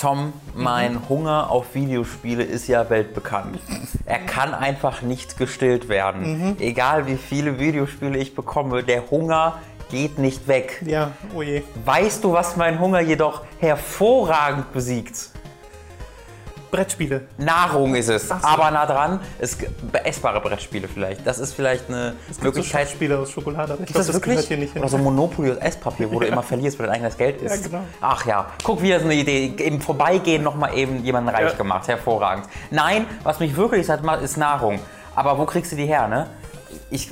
Tom, mein Hunger auf Videospiele ist ja weltbekannt. Er kann einfach nicht gestillt werden. Egal wie viele Videospiele ich bekomme, der Hunger geht nicht weg. Ja, oh je. Weißt du, was mein Hunger jedoch hervorragend besiegt? Brettspiele. Nahrung ist es, so. aber nah dran. Es, essbare Brettspiele vielleicht. Das ist vielleicht eine So Möglichkeit. Spiele aus Schokolade, ich glaube, das das, gehört wirklich? hier nicht hin. Oder so Monopoly aus Esspapier, wo du immer verlierst, weil dein eigenes Geld ist. Ja, genau. Ach ja, guck, wieder so eine Idee. Im Vorbeigehen nochmal eben jemanden reich Ja. gemacht. Hervorragend. Nein, was mich wirklich satt macht, ist Nahrung. Aber wo kriegst du die her, ne? Ich,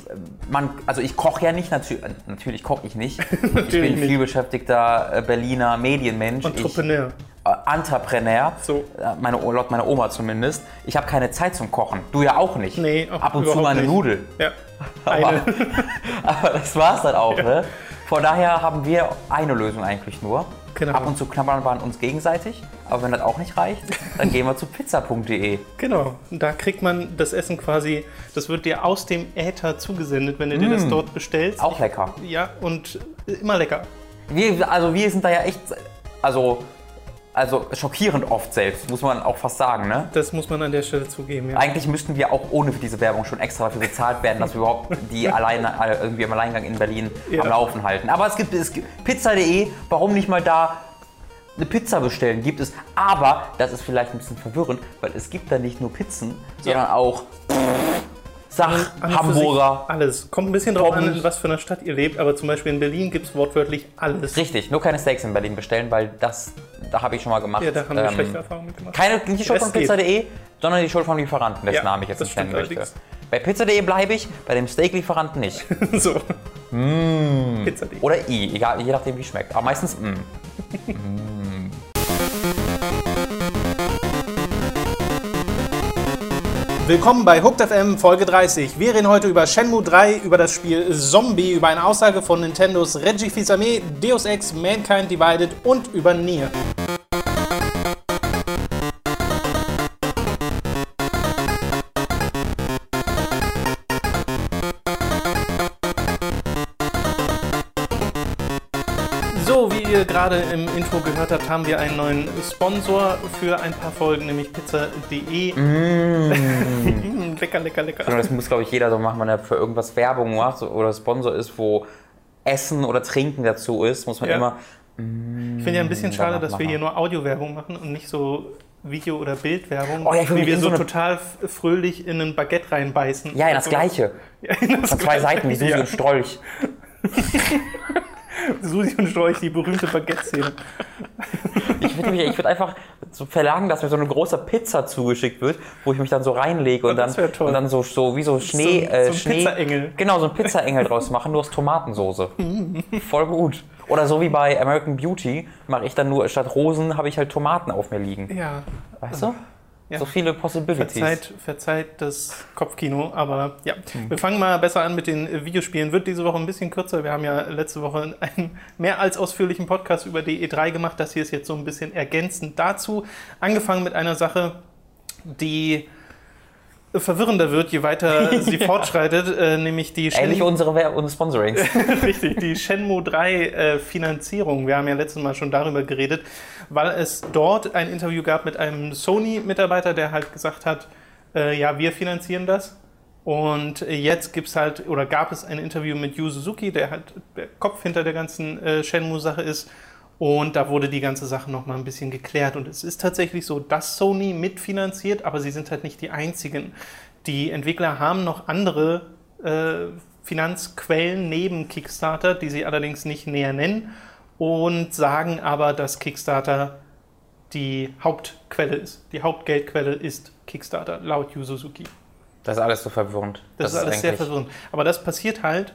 man, also ich koche ja nicht, natür natürlich koche ich nicht. ich bin nicht. viel beschäftigter äh, Berliner Medienmensch. Ich, Entrepreneur. äh, Entrepreneur, So. Äh, meine, laut meiner Oma zumindest. Ich habe keine Zeit zum Kochen. Du ja auch nicht. Nee, auch Ab und zu mal eine nicht. Nudel. Ja. Aber, Eine. aber das war's dann auch. Ne? Von daher haben wir eine Lösung eigentlich nur. Genau. Ab und zu knabbern wir an uns gegenseitig. Aber wenn das auch nicht reicht, dann gehen wir zu pizza.de. Genau, da kriegt man das Essen quasi, das wird dir aus dem Äther zugesendet, wenn du dir das Mm. dort bestellst. Auch lecker. Ja, und immer lecker. Wir, also wir sind da ja echt, also, also schockierend oft selbst, muss man auch fast sagen. Ne? Das muss man an der Stelle zugeben. Ja. Eigentlich müssten wir auch ohne diese Werbung schon extra dafür bezahlt werden, dass wir überhaupt die alleine äh, irgendwie im Alleingang in Berlin Ja. am Laufen halten. Aber es gibt, es gibt pizza.de, warum nicht mal da eine Pizza bestellen? Gibt es. Aber das ist vielleicht ein bisschen verwirrend, weil es gibt da nicht nur Pizzen, sondern auch Sach, An Hamburger. Alles. Kommt ein bisschen drauf an, Pommes. in was für einer Stadt ihr lebt, aber zum Beispiel in Berlin gibt es wortwörtlich alles. Richtig, nur keine Steaks in Berlin bestellen, weil das, da habe ich schon mal gemacht. Ja, da haben wir Ähm, schlechte Erfahrungen mitgemacht. Keine, nicht die Schuld von pizza.de, sondern die Schuld vom Lieferanten, dessen Ja, Namen ich jetzt nicht nennen möchte. allerdings. Bei pizza.de bleibe ich, bei dem Steaklieferanten nicht. so. Mm. Pizza.de. Oder i, egal, je nachdem wie es schmeckt. Aber meistens mm. Willkommen bei Hooked FM Folge 30. Wir reden heute über Shenmue 3, über das Spiel Zombie, über eine Aussage von Nintendos Reggie Fils-Aimé, Deus Ex, Mankind Divided und über Nier. Ihr gerade im Intro gehört habt, haben wir einen neuen Sponsor für ein paar Folgen, nämlich pizza.de. Mm, lecker, lecker, lecker. Das muss, glaube ich, jeder so machen, wenn er für irgendwas Werbung macht oder Sponsor ist, wo Essen oder Trinken dazu ist, muss man Ja. immer. Ich finde ja ein bisschen schade, dass wir hier nur Audiowerbung machen und nicht so Video- oder Bildwerbung, Oh ja, wie wir so, so total fröhlich in ein Baguette reinbeißen. Ja, in das Gleiche. Ja, in das Von zwei Gleiche. Seiten, wie Susi Ja. und Strolch. Susi und Storch, die berühmte Baguette-Szene. Ich würde würde einfach so verlangen, dass mir so eine große Pizza zugeschickt wird, wo ich mich dann so reinlege und dann, und dann so, so wie so Schnee. So- äh, so ein Schnee Pizzaengel. Genau, so ein Pizzaengel draus machen, nur aus Tomatensoße. Voll gut. Oder so wie bei American Beauty mache ich dann nur statt Rosen habe ich halt Tomaten auf mir liegen. Ja, Weißt du? Ja. So viele Possibilities. verzeiht, verzeiht das Kopfkino, aber ja. Hm. Wir fangen mal besser an mit den äh, Videospielen. Wird diese Woche ein bisschen kürzer. Wir haben ja letzte Woche einen mehr als ausführlichen Podcast über die E3 gemacht. Das hier ist jetzt so ein bisschen ergänzend dazu. Angefangen mit einer Sache, die verwirrender wird, je weiter sie fortschreitet, äh, nämlich die Ähnlich wie unsere, Wer- unsere Sponsorings. Richtig, die Shenmue 3 äh, Finanzierung. Wir haben ja letztes Mal schon darüber geredet, weil es dort ein Interview gab mit einem Sony-Mitarbeiter, der halt gesagt hat, äh, ja, wir finanzieren das. Und jetzt gibt's halt, oder gab es ein Interview mit Yu Suzuki, der halt der Kopf hinter der ganzen äh, Shenmue-Sache ist. Und da wurde die ganze Sache nochmal ein bisschen geklärt. Und es ist tatsächlich so, dass Sony mitfinanziert, aber sie sind halt nicht die einzigen. Die Entwickler haben noch andere äh, Finanzquellen neben Kickstarter, die sie allerdings nicht näher nennen und sagen aber, dass Kickstarter die Hauptquelle ist. Die Hauptgeldquelle ist Kickstarter, laut Yu Suzuki. Das ist alles so verwirrend. Das, ist alles sehr verwirrend. Aber das passiert halt,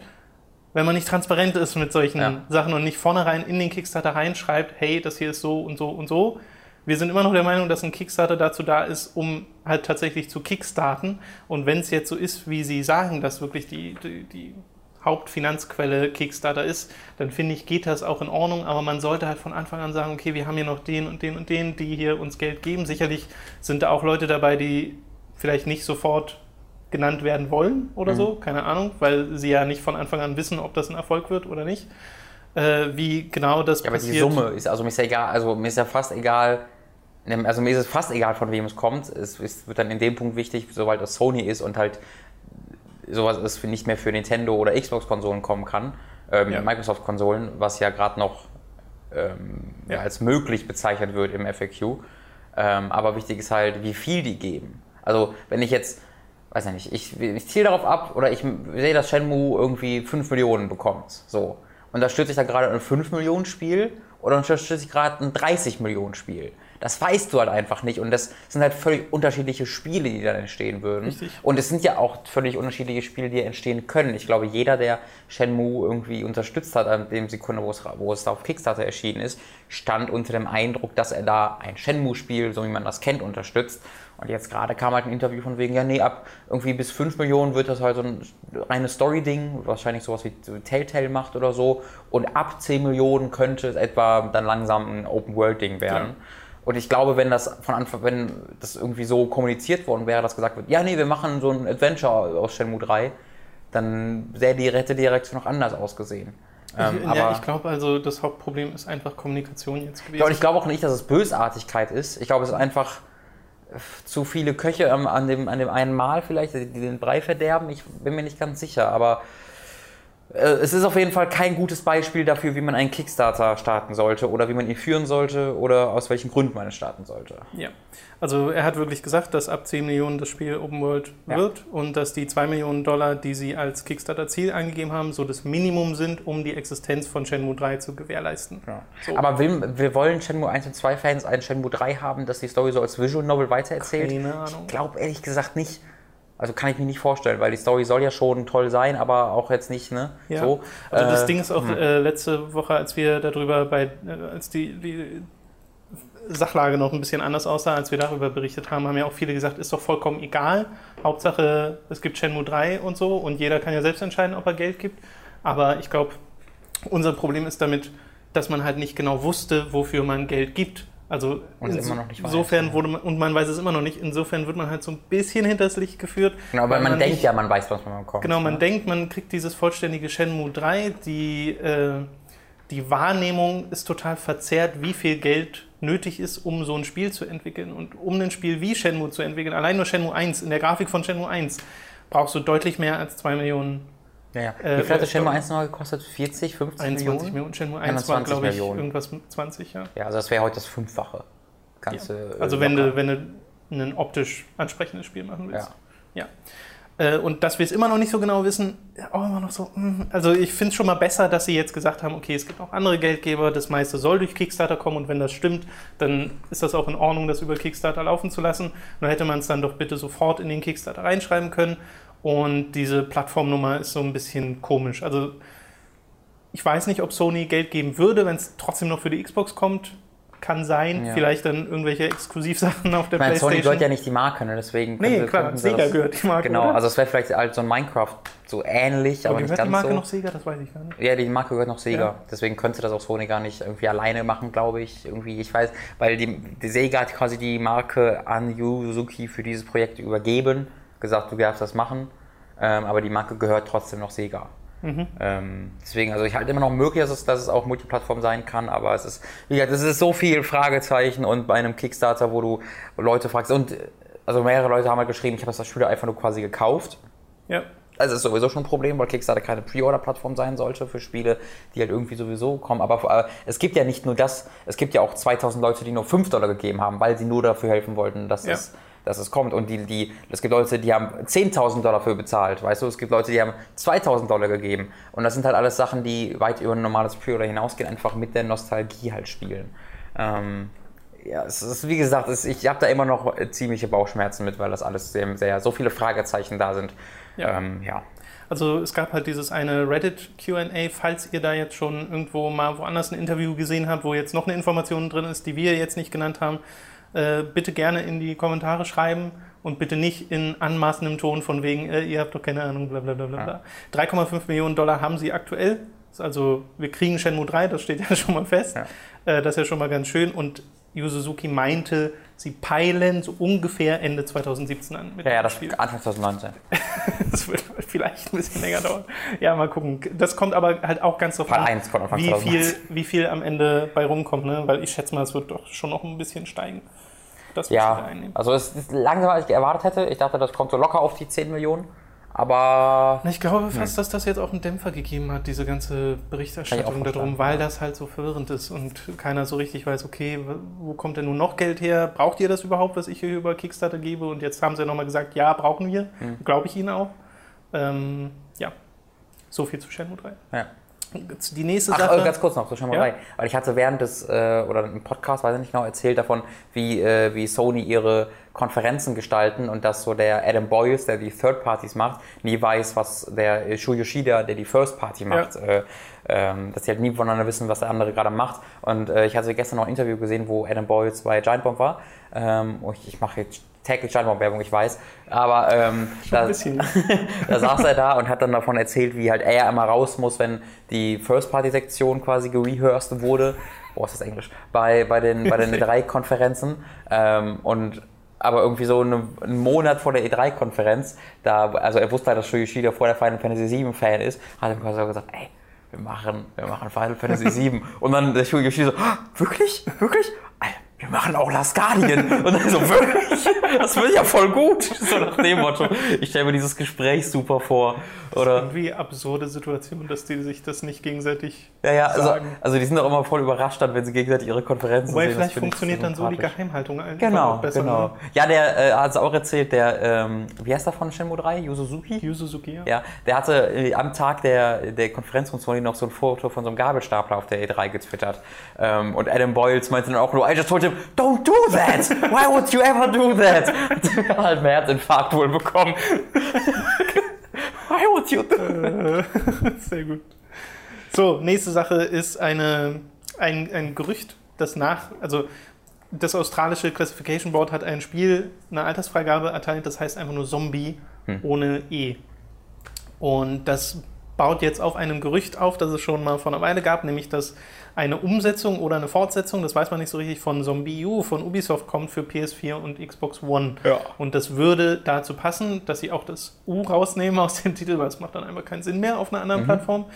wenn man nicht transparent ist mit solchen Ja. Sachen und nicht vornherein in den Kickstarter reinschreibt, hey, das hier ist so und so und so. Wir sind immer noch der Meinung, dass ein Kickstarter dazu da ist, um halt tatsächlich zu kickstarten. Und wenn es jetzt so ist, wie Sie sagen, dass wirklich die, die, die Hauptfinanzquelle Kickstarter ist, dann finde ich, geht das auch in Ordnung. Aber man sollte halt von Anfang an sagen, okay, wir haben hier noch den und den und den, die hier uns Geld geben. Sicherlich sind da auch Leute dabei, die vielleicht nicht sofort genannt werden wollen oder Mhm. so, keine Ahnung, weil sie ja nicht von Anfang an wissen, ob das ein Erfolg wird oder nicht. Äh, wie genau das Ja, aber die passiert. Summe ist, also mir ist ja egal, also mir ist ja fast egal, Also mir ist es fast egal, von wem es kommt. Es, es wird dann in dem Punkt wichtig, sobald es Sony ist und halt sowas ist nicht mehr für Nintendo oder Xbox-Konsolen kommen kann, ähm, Ja. Microsoft-Konsolen, was ja gerade noch ähm, ja. als möglich bezeichnet wird im FAQ. Ähm, aber wichtig ist halt, wie viel die geben. Also wenn ich jetzt, weiß ich nicht, ich, ich ziele darauf ab oder ich sehe, dass Shenmue irgendwie 5 Millionen bekommt. So. Und da stürze ich da gerade ein 5 Millionen Spiel oder unterstütze ich gerade ein 30 Millionen Spiel. Das weißt du halt einfach nicht. Und das sind halt völlig unterschiedliche Spiele, die dann entstehen würden. Richtig. Und es sind ja auch völlig unterschiedliche Spiele, die entstehen können. Ich glaube, jeder, der Shenmue irgendwie unterstützt hat, an dem Sekunde, wo es, wo es da auf Kickstarter erschienen ist, stand unter dem Eindruck, dass er da ein Shenmue-Spiel, so wie man das kennt, unterstützt. Und jetzt gerade kam halt ein Interview von wegen, ja, nee, ab irgendwie bis 5 Millionen wird das halt so ein reines Story-Ding, wahrscheinlich sowas wie Telltale macht oder so. Und ab 10 Millionen könnte es etwa dann langsam ein Open-World-Ding werden. Klar. Und ich glaube, wenn das von Anfang, wenn das irgendwie so kommuniziert worden wäre, dass gesagt wird, ja, nee, wir machen so ein Adventure aus Shenmue 3, dann sähe die hätte die Reaktion noch anders ausgesehen. Ähm, ich, ja, ich glaube also, das Hauptproblem ist einfach Kommunikation jetzt gewesen. ja, und ich glaube auch nicht, dass es Bösartigkeit ist. Ich glaube, es ist einfach zu viele Köche am- an dem, an dem einen Mal vielleicht, die den Brei verderben. Ich bin mir nicht ganz sicher, aber es ist auf jeden Fall kein gutes Beispiel dafür, wie man einen Kickstarter starten sollte oder wie man ihn führen sollte oder aus welchen Gründen man es starten sollte. Ja, also er hat wirklich gesagt, dass ab 10 Millionen das Spiel Open World Ja. wird und dass die 2 Millionen Dollar, die sie als Kickstarter-Ziel angegeben haben, so das Minimum sind, um die Existenz von Shenmue 3 zu gewährleisten. So. Aber will, wir wollen Shenmue 1 und 2 Fans einen Shenmue 3 haben, dass die Story so als Visual Novel weitererzählt? Keine Ahnung. Ich glaube ehrlich gesagt nicht. Also kann ich mir nicht vorstellen, weil die Story soll ja schon toll sein, aber auch jetzt nicht, ne? Ja. So. Also das Äh, Ding ist auch äh, letzte Woche, als wir darüber bei, äh, als die, die Sachlage noch ein bisschen anders aussah, als wir darüber berichtet haben, haben ja auch viele gesagt, ist doch vollkommen egal. Hauptsache, es gibt Shenmue 3 und so und jeder kann ja selbst entscheiden, ob er Geld gibt. Aber ich glaube, unser Problem ist damit, dass man halt nicht genau wusste, wofür man Geld gibt. Also insofern wurde man, und man weiß es immer noch nicht, insofern wird man halt so ein bisschen hinters Licht geführt. Genau, weil man, man denkt nicht- ja, man weiß, was man bekommt. Genau, man ne? denkt, man kriegt dieses vollständige Shenmue 3. Die, äh, die Wahrnehmung ist total verzerrt, wie viel Geld nötig ist, um so ein Spiel zu entwickeln. Und um ein Spiel wie Shenmue zu entwickeln, allein nur Shenmue 1, in der Grafik von Shenmue 1, brauchst du deutlich mehr als 2 Millionen, Ja, ja. Äh, Wie viel hat das. Shenmue 1 noch gekostet? 40, 50 21 Millionen? Millionen. Shenmue 1 war, 21 glaube ich, Millionen. irgendwas mit 20, ja. Ja, also das wäre heute das Fünffache. Ganze, Also äh, wenn locker. du, wenn du ein optisch ansprechendes Spiel machen willst. Ja. Ja. Äh, Und dass wir es immer noch nicht so genau wissen, ja, auch immer noch so. mm. Also ich finde es schon mal besser, dass sie jetzt gesagt haben, okay, es gibt auch andere Geldgeber, das meiste soll durch Kickstarter kommen und wenn das stimmt, dann ist das auch in Ordnung, das über Kickstarter laufen zu lassen. Nur hätte man es dann doch bitte sofort in den Kickstarter reinschreiben können. Und diese Plattformnummer ist so ein bisschen komisch. Also ich weiß nicht, ob Sony Geld geben würde, wenn es trotzdem noch für die Xbox kommt. Kann sein. Ja. Vielleicht dann irgendwelche Exklusivsachen auf der Ich meine, Sony Playstation. gehört ja nicht die Marke, ne? deswegen. Nee, klar, Sega das- gehört die Marke, Genau, oder? also es wäre vielleicht halt so ein Minecraft so ähnlich, aber, Aber nicht gehört ganz die Marke so. noch Sega? Das weiß ich gar nicht. Ja, die Marke gehört noch Sega. Ja. Deswegen könnte das auch Sony gar nicht irgendwie alleine machen, glaube ich. Irgendwie, ich weiß, weil die, die Sega hat quasi die Marke an Yu Suzuki für dieses Projekt übergeben, gesagt, du darfst das machen, ähm, aber die Marke gehört trotzdem noch Sega. Mhm. Ähm, deswegen, also ich halte immer noch möglich, dass es, dass es auch Multiplattform sein kann, aber es ist, wie gesagt, es ist so viel Fragezeichen und bei einem Kickstarter, wo du Leute fragst und äh, also mehrere Leute haben halt geschrieben, ich habe das Spiel einfach nur quasi gekauft. Ja. Also ist sowieso schon ein Problem, weil Kickstarter keine Pre-Order-Plattform sein sollte für Spiele, die halt irgendwie sowieso kommen. Aber vor allem, es gibt ja nicht nur das, es gibt ja auch 2000 Leute, die nur 5 Dollar gegeben haben, weil sie nur dafür helfen wollten, dass, Ja. es, dass es kommt. Und die, die, es gibt Leute, die haben 10.000 Dollar für bezahlt, weißt du? Es gibt Leute, die haben 2000 Dollar gegeben. Und das sind halt alles Sachen, die weit über ein normales Pre-Order hinausgehen, einfach mit der Nostalgie halt spielen. Ähm, ja, es ist, wie gesagt, es, ich habe da immer noch ziemliche Bauchschmerzen mit, weil das alles sehr, sehr so viele Fragezeichen da sind. Ja. Ähm, ja. Also es gab halt dieses eine Reddit QA, falls ihr da jetzt schon irgendwo mal woanders ein Interview gesehen habt, wo jetzt noch eine Information drin ist, die wir jetzt nicht genannt haben, äh, bitte gerne in die Kommentare schreiben und bitte nicht in anmaßendem Ton von wegen, äh, ihr habt doch keine Ahnung, bla bla bla bla. bla. 3,5 Millionen Dollar haben sie aktuell. Also wir kriegen Shenmue 3, das steht ja schon mal fest. Ja. Äh, das ist ja schon mal ganz schön. Und Yu Suzuki meinte, sie peilen so ungefähr Ende 2017 an Ja, ja, das Spiel. Anfang 2019. Das wird vielleicht ein bisschen länger dauern. Ja, mal gucken. Das kommt aber halt auch ganz drauf an, 1 kommt Anfang wie 2019. viel, wie viel am Ende bei rumkommt, ne? Weil ich schätze mal, es wird doch schon noch ein bisschen steigen. Das Ja, einnehmen. also es ist langsamer, als ich erwartet hätte. Ich dachte, das kommt so locker auf die 10 Millionen. Aber Ich glaube fast, dass das jetzt auch einen Dämpfer gegeben hat, diese ganze Berichterstattung darum, weil das halt so verwirrend ist und keiner so richtig weiß, okay, wo kommt denn nun noch Geld her? Braucht ihr das überhaupt, was ich hier über Kickstarter gebe? Und jetzt haben sie ja nochmal gesagt, ja, brauchen wir. Mhm. Glaube ich ihnen auch. Ähm, ja, so viel zu Shenmue 3. ja. Die nächste Ach, Sache. äh, ganz kurz noch zur Schimmerei. Ja? Weil ich hatte während des, äh, oder im Podcast, weiß ich nicht genau, erzählt davon, wie, äh, wie Sony ihre Konferenzen gestalten und dass so der Adam Boyce, der die Third Parties macht, nie weiß, was der äh, Shu Yoshida, der die First Party macht, äh, ähm, dass die halt nie voneinander wissen, was der andere gerade macht. Und äh, ich hatte gestern noch ein Interview gesehen, wo Adam Boyce bei Giant Bomb war. Ähm, ich, ich mache jetzt täglich Giant Bomb Werbung, ich weiß. Aber ähm, bisschen. da saß er da und hat dann davon erzählt, wie halt er immer raus muss, wenn die First-Party-Sektion quasi gerehearsed wurde. Boah, ist das Englisch? Bei, bei den, bei den E3-Konferenzen. Ähm, und aber irgendwie so eine, einen Monat vor der E3-Konferenz, da, also er wusste halt, dass Yoshida vor der Final Fantasy VII Fan ist, hat er quasi gesagt, ey, wir machen, wir machen Final Fantasy VII. Und dann der Yoshida so, "Ah, wirklich? Wirklich? Alter, wir machen auch Last Guardian. Und dann so, wirklich? Das wird ja voll gut. So nach dem Motto. Ich stelle mir dieses Gespräch super vor. Oder, Irgendwie absurde Situation, dass die sich das nicht gegenseitig ja, ja, also, sagen. also die sind doch immer voll überrascht dann, wenn sie gegenseitig ihre Konferenzen Wobei sehen. Das vielleicht funktioniert dann so die. Geheimhaltung einfach Genau, besser. genau. Ne? Ja, der äh, hat es auch erzählt, der, ähm, wie heißt der von Shenmue 3? Yu Suzuki? Yu Suzuki, ja. Ja, der hatte äh, am Tag der, der Konferenz von Sony noch so ein Foto von so einem Gabelstapler auf der E3 getwittert. Ähm, und Adam Boyles meinte dann auch nur, I just told him, don't do that! Why would you ever do that? Hat halt einen Herzinfarkt wohl bekommen. Why would you do that? Sehr gut. So, nächste Sache ist eine, ein, ein Gerücht, das nach, also das australische Classification Board hat ein Spiel eine Altersfreigabe erteilt, das heißt einfach nur Zombie ohne E. Und das baut jetzt auf einem Gerücht auf, das es schon mal vor einer Weile gab, nämlich dass eine Umsetzung oder eine Fortsetzung, das weiß man nicht so richtig, von Zombie U von Ubisoft kommt für PS4 und Xbox One. Ja. Und das würde dazu passen, dass sie auch das U rausnehmen aus dem Titel, weil es macht dann einfach keinen Sinn mehr auf einer anderen Plattform.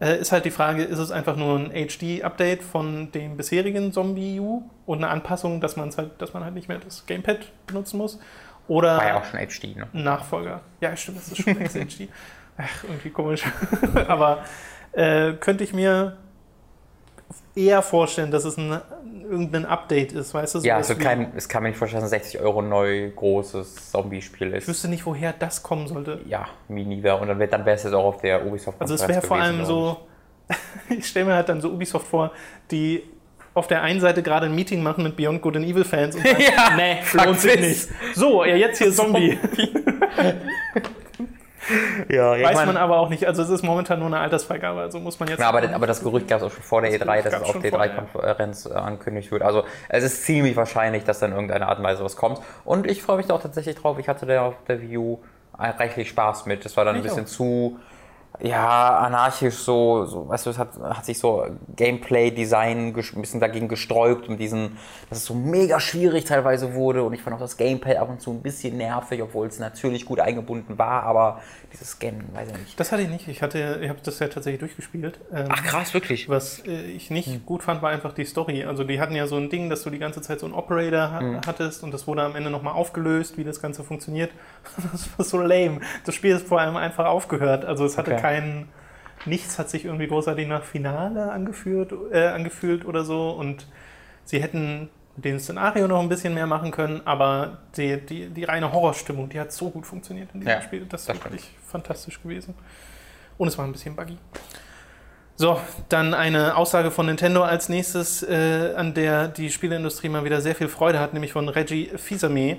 Äh, ist halt die Frage, ist es einfach nur ein HD-Update von dem bisherigen Zombie U und eine Anpassung, dass, man's halt, dass man halt nicht mehr das Gamepad benutzen muss? Oder War ja auch schon HD, ne? Nachfolger. Ja, stimmt, das ist schon HD. Ach, irgendwie komisch. Aber äh, könnte ich mir eher vorstellen, dass es ein, irgendein Update ist, weißt du? Ja, sowas also kein, es kann mir nicht vorstellen, dass ein 60 Euro neu großes Zombie-Spiel Ich ist. wüsste nicht, woher das kommen sollte. Ja, Mini wäre und dann, wär- dann wäre es jetzt auch auf der Ubisoft Also es wäre vor allem so, ich stelle mir halt dann so Ubisoft vor, die auf der einen Seite gerade ein Meeting machen mit Beyond Good and Evil Fans und sagen, Ja, nee, lohnt sich nicht. So, ja, jetzt hier Zombie. Ja, ja, ich Weiß mein- man aber auch nicht. Also es ist momentan nur eine Altersfreigabe, also muss man jetzt... Ja, aber, aber das Gerücht gab es auch schon vor der Das E3, Gerücht dass es auf der vorher. E3-Konferenz äh, angekündigt wird. Also es ist ziemlich wahrscheinlich, dass dann irgendeine Art und Weise was kommt. Und ich freue mich da auch tatsächlich drauf. Ich hatte da auf der View reichlich Spaß mit. Das war dann ein Ich bisschen auch. zu ja, anarchisch so, so weißt du, es hat, hat sich so Gameplay-Design ein bisschen dagegen gesträubt, um diesen, dass es so mega schwierig teilweise wurde und ich fand auch das Gamepad ab und zu ein bisschen nervig, obwohl es natürlich gut eingebunden war, aber dieses Scannen, weiß ich nicht. Das hatte ich nicht. Ich, hatte, ich habe das ja tatsächlich durchgespielt. Ähm, Ach krass, wirklich? Was äh, ich nicht Hm. gut fand, war einfach die Story. Also die hatten ja so ein Ding, dass du die ganze Zeit so einen Operator ha Hm. hattest und das wurde am Ende nochmal aufgelöst, wie das Ganze funktioniert. Das war so lame. Das Spiel ist vor allem einfach aufgehört. Also es hatte Okay. Keinen... Nichts hat sich irgendwie großartig nach Finale angeführt, äh, angefühlt oder so und sie hätten dem Szenario noch ein bisschen mehr machen können, aber die, die, die reine Horrorstimmung, die hat so gut funktioniert in diesem Ja, Spiel. Das ist wirklich fantastisch gewesen. Und es war ein bisschen buggy. So, dann eine Aussage von Nintendo als nächstes, äh, an der die Spieleindustrie mal wieder sehr viel Freude hat, nämlich von Reggie Fils-Aimé,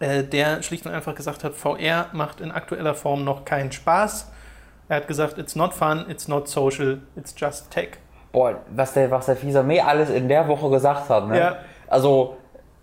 äh, der schlicht und einfach gesagt hat, VR macht in aktueller Form noch keinen Spaß. Er hat gesagt, it's not fun, it's not social, it's just tech. Boah, was der, was der Fisa-Me alles in der Woche gesagt hat, ne? Ja. Also,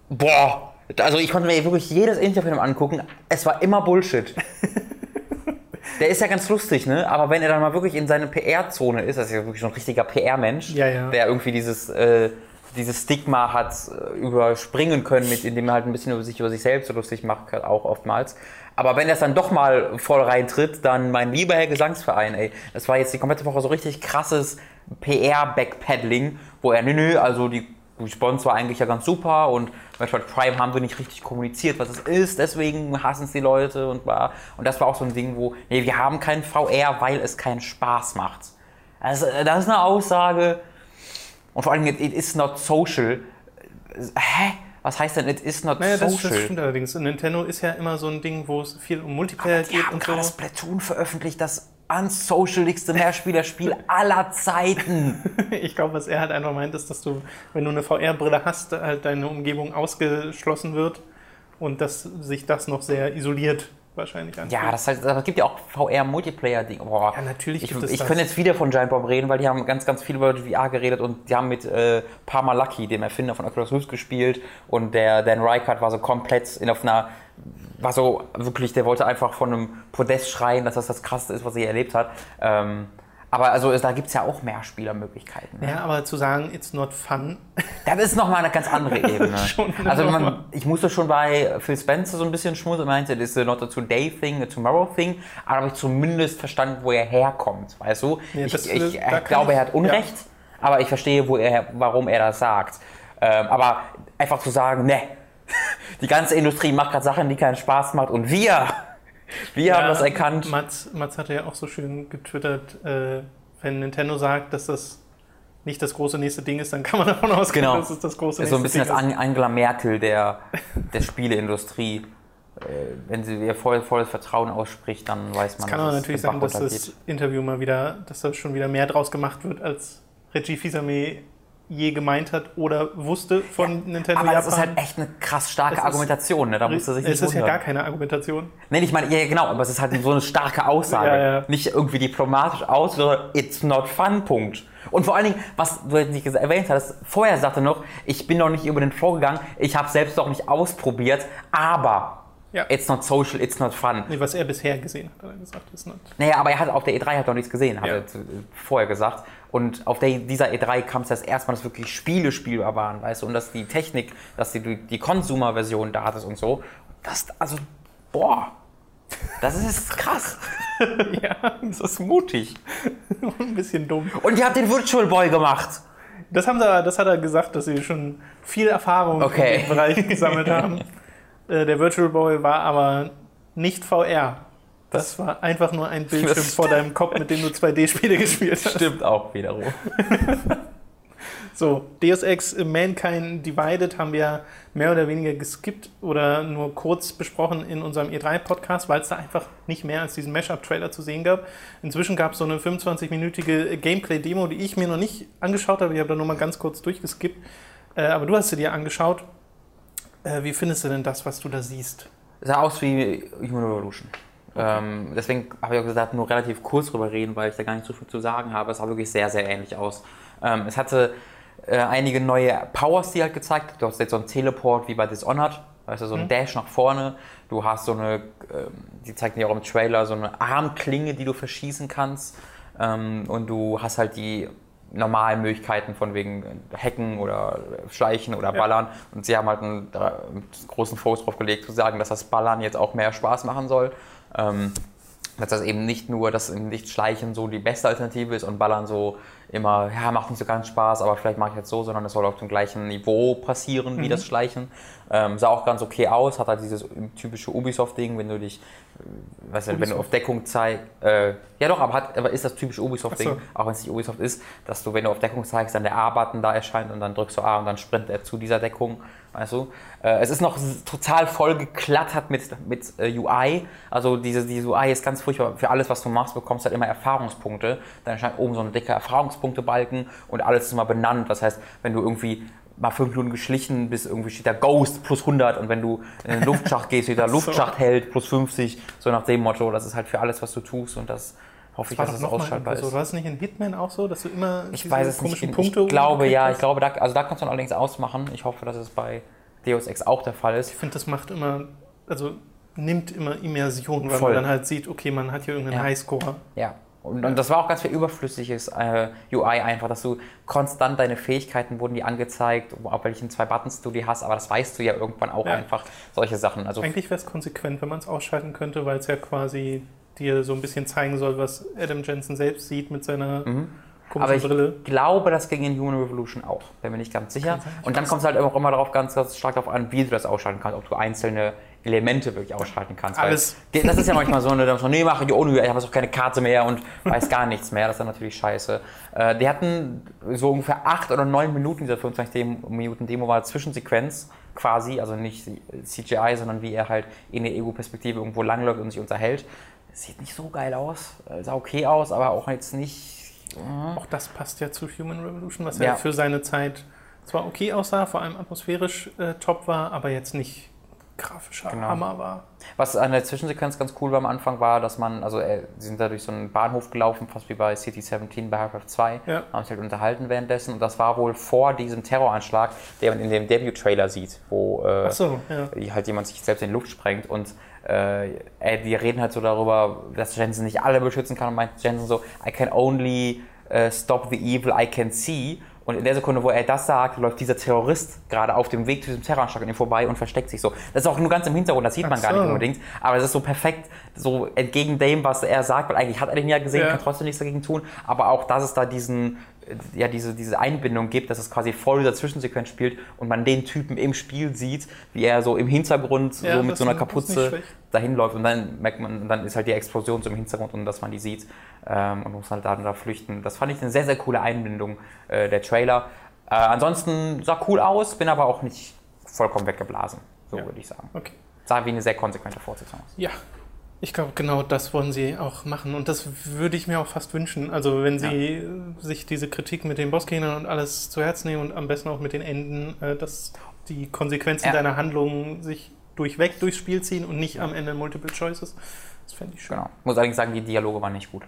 boah. Also ich konnte mir wirklich jedes Interview mit ihm angucken. Es war immer Bullshit. der ist ja ganz lustig, ne? Aber wenn er dann mal wirklich in seine PR-Zone ist, das ist ja wirklich so ein richtiger PR-Mensch, Ja, ja. der irgendwie dieses, äh, dieses Stigma hat äh, überspringen können, mit, indem er halt ein bisschen über sich, über sich selbst so lustig macht, auch oftmals. Aber wenn es dann doch mal voll reintritt, dann mein lieber Herr Gesangsverein, ey, das war jetzt die komplette Woche so richtig krasses PR-Backpedaling, wo er, nö, nö, also die Sponsor eigentlich ja ganz super und Metroid Prime haben wir nicht richtig kommuniziert, was es ist, deswegen hassen es die Leute und bla. Und das war auch so ein Ding, wo, nee, wir haben kein VR, weil es keinen Spaß macht. Also, das ist eine Aussage. Und vor allem, it is not social. Hä? Was heißt denn, it is not Naja, das, social? das stimmt allerdings. Nintendo ist ja immer so ein Ding, wo es viel um Multiplayer geht haben und so. gerade Splatoon veröffentlicht, das unsocialigste Mehrspielerspiel aller Zeiten. Ich glaube, was er halt einfach meint, ist, dass du, wenn du eine VR-Brille hast, halt deine Umgebung ausgeschlossen wird und dass sich das noch sehr isoliert wahrscheinlich anfühlt. Ja, das heißt, es gibt ja auch VR-Multiplayer-Ding. Boah. Ja, natürlich Ich, gibt es ich das. könnte jetzt wieder von Giant Bomb reden, weil die haben ganz, ganz viel über VR geredet und die haben mit äh, Parma Lucky, dem Erfinder von Oculus Rift, gespielt und der Dan Reichert war so komplett in auf einer, war so wirklich, der wollte einfach von einem Podest schreien, dass das das Krasseste ist, was er je erlebt hat. Ähm, aber also da gibt es ja auch mehr Spielermöglichkeiten. Ne? Ja, aber zu sagen, it's not fun, Das ist nochmal eine ganz andere Ebene. Also man, ich musste schon bei Phil Spencer so ein bisschen schmunzeln, er meinte, das ist not a today thing, a tomorrow thing, aber habe ich zumindest verstanden, wo er herkommt, weißt du? Ja, das- ich ich da kann glaube, ich- er hat Unrecht, aber ich verstehe, wo er, warum er das sagt. Ähm, aber einfach zu sagen, ne, die ganze Industrie macht gerade Sachen, die keinen Spaß macht und wir, wir haben das erkannt. Mats, Mats hatte ja auch so schön getwittert, äh, wenn Nintendo sagt, dass das nicht das große nächste Ding ist, dann kann man davon ausgehen, Genau. dass es das große ist so ein nächste bisschen das Ding. An- Angela Merkel der, der Spieleindustrie. Äh, Wenn sie ihr voll, volles Vertrauen ausspricht, dann weiß man, Es kann aber dass natürlich Bach dass das. Interview mal wieder, dass da schon wieder mehr draus gemacht wird, als Reggie Fils-Aimé je gemeint hat oder wusste von Nintendo Aber das ist Japan. halt echt eine krass starke Es ist- Argumentation, ne? da musst du sich es nicht ist ja wundern. gar keine Argumentation. Nee, ich meine, ja, ja, genau, aber es ist halt so eine starke Aussage. Ja, ja. Nicht irgendwie diplomatisch aus, sondern it's not fun, Punkt. Und vor allen Dingen, was du jetzt nicht erwähnt hast, vorher sagte noch, ich bin noch nicht über den vorgegangen, ich habe selbst noch nicht ausprobiert, aber Ja. it's not social, it's not fun. Nee, was er bisher gesehen hat, hat er gesagt, ist not. Naja, aber er hat auf der E3 hat noch nichts gesehen, hat Ja. er vorher gesagt. Und auf der, dieser E3 kam es das erste Mal, dass wirklich Spiele spielbar waren, weißt du, und dass die Technik, dass die, die Consumer-Version da ist und so. Das, also, boah, das ist krass. ja, Das ist mutig. ein bisschen dumm. Und ihr habt den Virtual Boy gemacht. Das, haben sie, das hat er gesagt, dass sie schon viel Erfahrung Okay. in dem Bereich gesammelt haben. Äh, der Virtual Boy war aber nicht VR. Das war einfach nur ein Bildschirm Das- vor deinem Kopf, mit dem du 2D-Spiele gespielt hast. Stimmt auch wiederum. So, Deus Ex Mankind Divided haben wir mehr oder weniger geskippt oder nur kurz besprochen in unserem E3-Podcast, weil es da einfach nicht mehr als diesen Mashup-Trailer zu sehen gab. Inzwischen gab es so eine 25-minütige Gameplay-Demo, die ich mir noch nicht angeschaut habe. Ich habe da nur mal ganz kurz durchgeskippt. Äh, aber du hast sie dir angeschaut. Äh, wie findest du denn das, was du da siehst? Sah aus wie Human Revolution. Ähm, deswegen habe ich auch gesagt, nur relativ kurz drüber reden, weil ich da gar nicht so viel zu sagen habe. Es sah wirklich sehr, sehr ähnlich aus. Ähm, es hatte äh, einige neue Powers, die halt gezeigt hat. Du hast jetzt so einen Teleport wie bei Dishonored, weißt du, so ein Dash nach vorne. Du hast so eine, ähm, die zeigt dir auch im Trailer, so eine Armklinge, die du verschießen kannst. Ähm, und du hast halt die normalen Möglichkeiten von wegen Hacken oder Schleichen oder Ja. Ballern. Und sie haben halt einen, äh, einen großen Fokus drauf gelegt, zu sagen, dass das Ballern jetzt auch mehr Spaß machen soll. Ähm, dass das eben nicht nur, dass eben nicht Schleichen so die beste Alternative ist und Ballern so immer, ja, macht nicht so ganz Spaß, aber vielleicht mache ich jetzt so, sondern es soll auf dem gleichen Niveau passieren wie das Schleichen. Ähm, sah auch ganz okay aus, hat halt dieses typische Ubisoft-Ding, wenn du dich, äh, weißt du, wenn du auf Deckung zeigst, äh, ja doch, aber, hat, aber ist das typische Ubisoft-Ding, so. auch wenn es nicht Ubisoft ist, dass du, wenn du auf Deckung zeigst, dann der A-Button da erscheint und dann drückst du A und dann sprintet er zu dieser Deckung, weißt du. Äh, es ist noch total voll geklattert mit, mit äh, UI, also diese, diese UI ist ganz furchtbar, für alles, was du machst, bekommst du halt immer Erfahrungspunkte, dann erscheint oben so ein dicker Erfahrungspunktebalken und alles ist immer benannt, das heißt, wenn du irgendwie mal fünf Minuten geschlichen bist, irgendwie steht da Ghost plus 100 und wenn du in den Luftschacht gehst, steht da Luftschachtheld plus 50, so nach dem Motto, das ist halt für alles, was du tust und das hoffe ich, dass es mal ausschaltbar ist. so. War es nicht in Hitman auch so, dass du immer Ich weiß es nicht. komischen Ich Punkte glaube, umgekriegt ja, ich glaube, da, also da kannst du allerdings ausmachen. Ich hoffe, dass es bei Deus Ex auch der Fall ist. Ich finde, das macht immer, also nimmt immer Immersion, weil Voll. man dann halt sieht, okay, man hat hier irgendeinen Ja. Highscore. Ja. Und, und das war auch ganz viel überflüssiges äh, UI einfach, dass du konstant deine Fähigkeiten wurden die angezeigt, auf welchen zwei Buttons du die hast, aber das weißt du ja irgendwann auch Ja. einfach, solche Sachen. Also Eigentlich wäre es konsequent, wenn man es ausschalten könnte, weil es ja quasi dir so ein bisschen zeigen soll, was Adam Jensen selbst sieht mit seiner Mhm. aber ich Brille. glaube, das ging in Human Revolution auch. Bin mir nicht ganz sicher. Und dann kommt es halt auch immer darauf ganz, ganz stark darauf an, wie du das ausschalten kannst. Ob du einzelne Elemente wirklich ausschalten kannst. Alles. das ist ja manchmal so, eine, so nee, mach ich ohne, ich habe jetzt auch keine Karte mehr und weiß gar nichts mehr. Das ist dann natürlich scheiße. Äh, die hatten so ungefähr acht oder neun Minuten, dieser 25 Minuten Demo war Zwischensequenz quasi, also nicht CGI, sondern wie er halt in der Ego-Perspektive irgendwo langläuft und sich unterhält. Sieht nicht so geil aus, äh, sah okay aus, aber auch jetzt nicht. Äh. Auch das passt ja zu Human Revolution, was ja, ja für seine Zeit zwar okay aussah, vor allem atmosphärisch äh, top war, aber jetzt nicht grafischer genau. Hammer war. Was an der Zwischensequenz ganz cool war am Anfang war, dass man, also äh, sie sind da durch so einen Bahnhof gelaufen, fast wie bei City 17 bei Half-Life 2, ja. haben sich halt unterhalten währenddessen und das war wohl vor diesem Terroranschlag, der man in dem Debut-Trailer sieht, wo äh, so, ja. halt jemand sich selbst in die Luft sprengt und äh, die reden halt so darüber, dass Jensen nicht alle beschützen kann und meint Jensen so, I can only uh, stop the evil I can see und in der Sekunde, wo er das sagt, läuft dieser Terrorist gerade auf dem Weg zu diesem Terroranschlag an ihm vorbei und versteckt sich so. Das ist auch nur ganz im Hintergrund, das sieht man so. gar nicht unbedingt. Aber es ist so perfekt, so entgegen dem, was er sagt, weil eigentlich hat er den ja gesehen, ja. kann trotzdem nichts dagegen tun. Aber auch, dass es da diesen, ja, diese, diese Einbindung gibt, dass es quasi voll dieser Zwischensequenz spielt und man den Typen im Spiel sieht, wie er so im Hintergrund ja, so mit so einer Kapuze dahin läuft und dann merkt man, dann ist halt die Explosion so im Hintergrund und dass man die sieht ähm, und muss halt da, da flüchten. Das fand ich eine sehr, sehr coole Einbindung äh, der Trailer. Äh, ansonsten sah cool aus, bin aber auch nicht vollkommen weggeblasen, so ja. würde ich sagen. Okay. Sah wie eine sehr konsequente Fortsetzung aus. Ja, ich glaube, genau das wollen sie auch machen. Und das würde ich mir auch fast wünschen. Also, wenn sie ja. sich diese Kritik mit den Bossgegnern und alles zu Herzen nehmen und am besten auch mit den Enden, äh, dass die Konsequenzen ja. deiner Handlungen sich durchweg durchs Spiel ziehen und nicht am Ende Multiple Choices. Das fände ich schön. Genau. Ich muss allerdings sagen, die Dialoge waren nicht gut.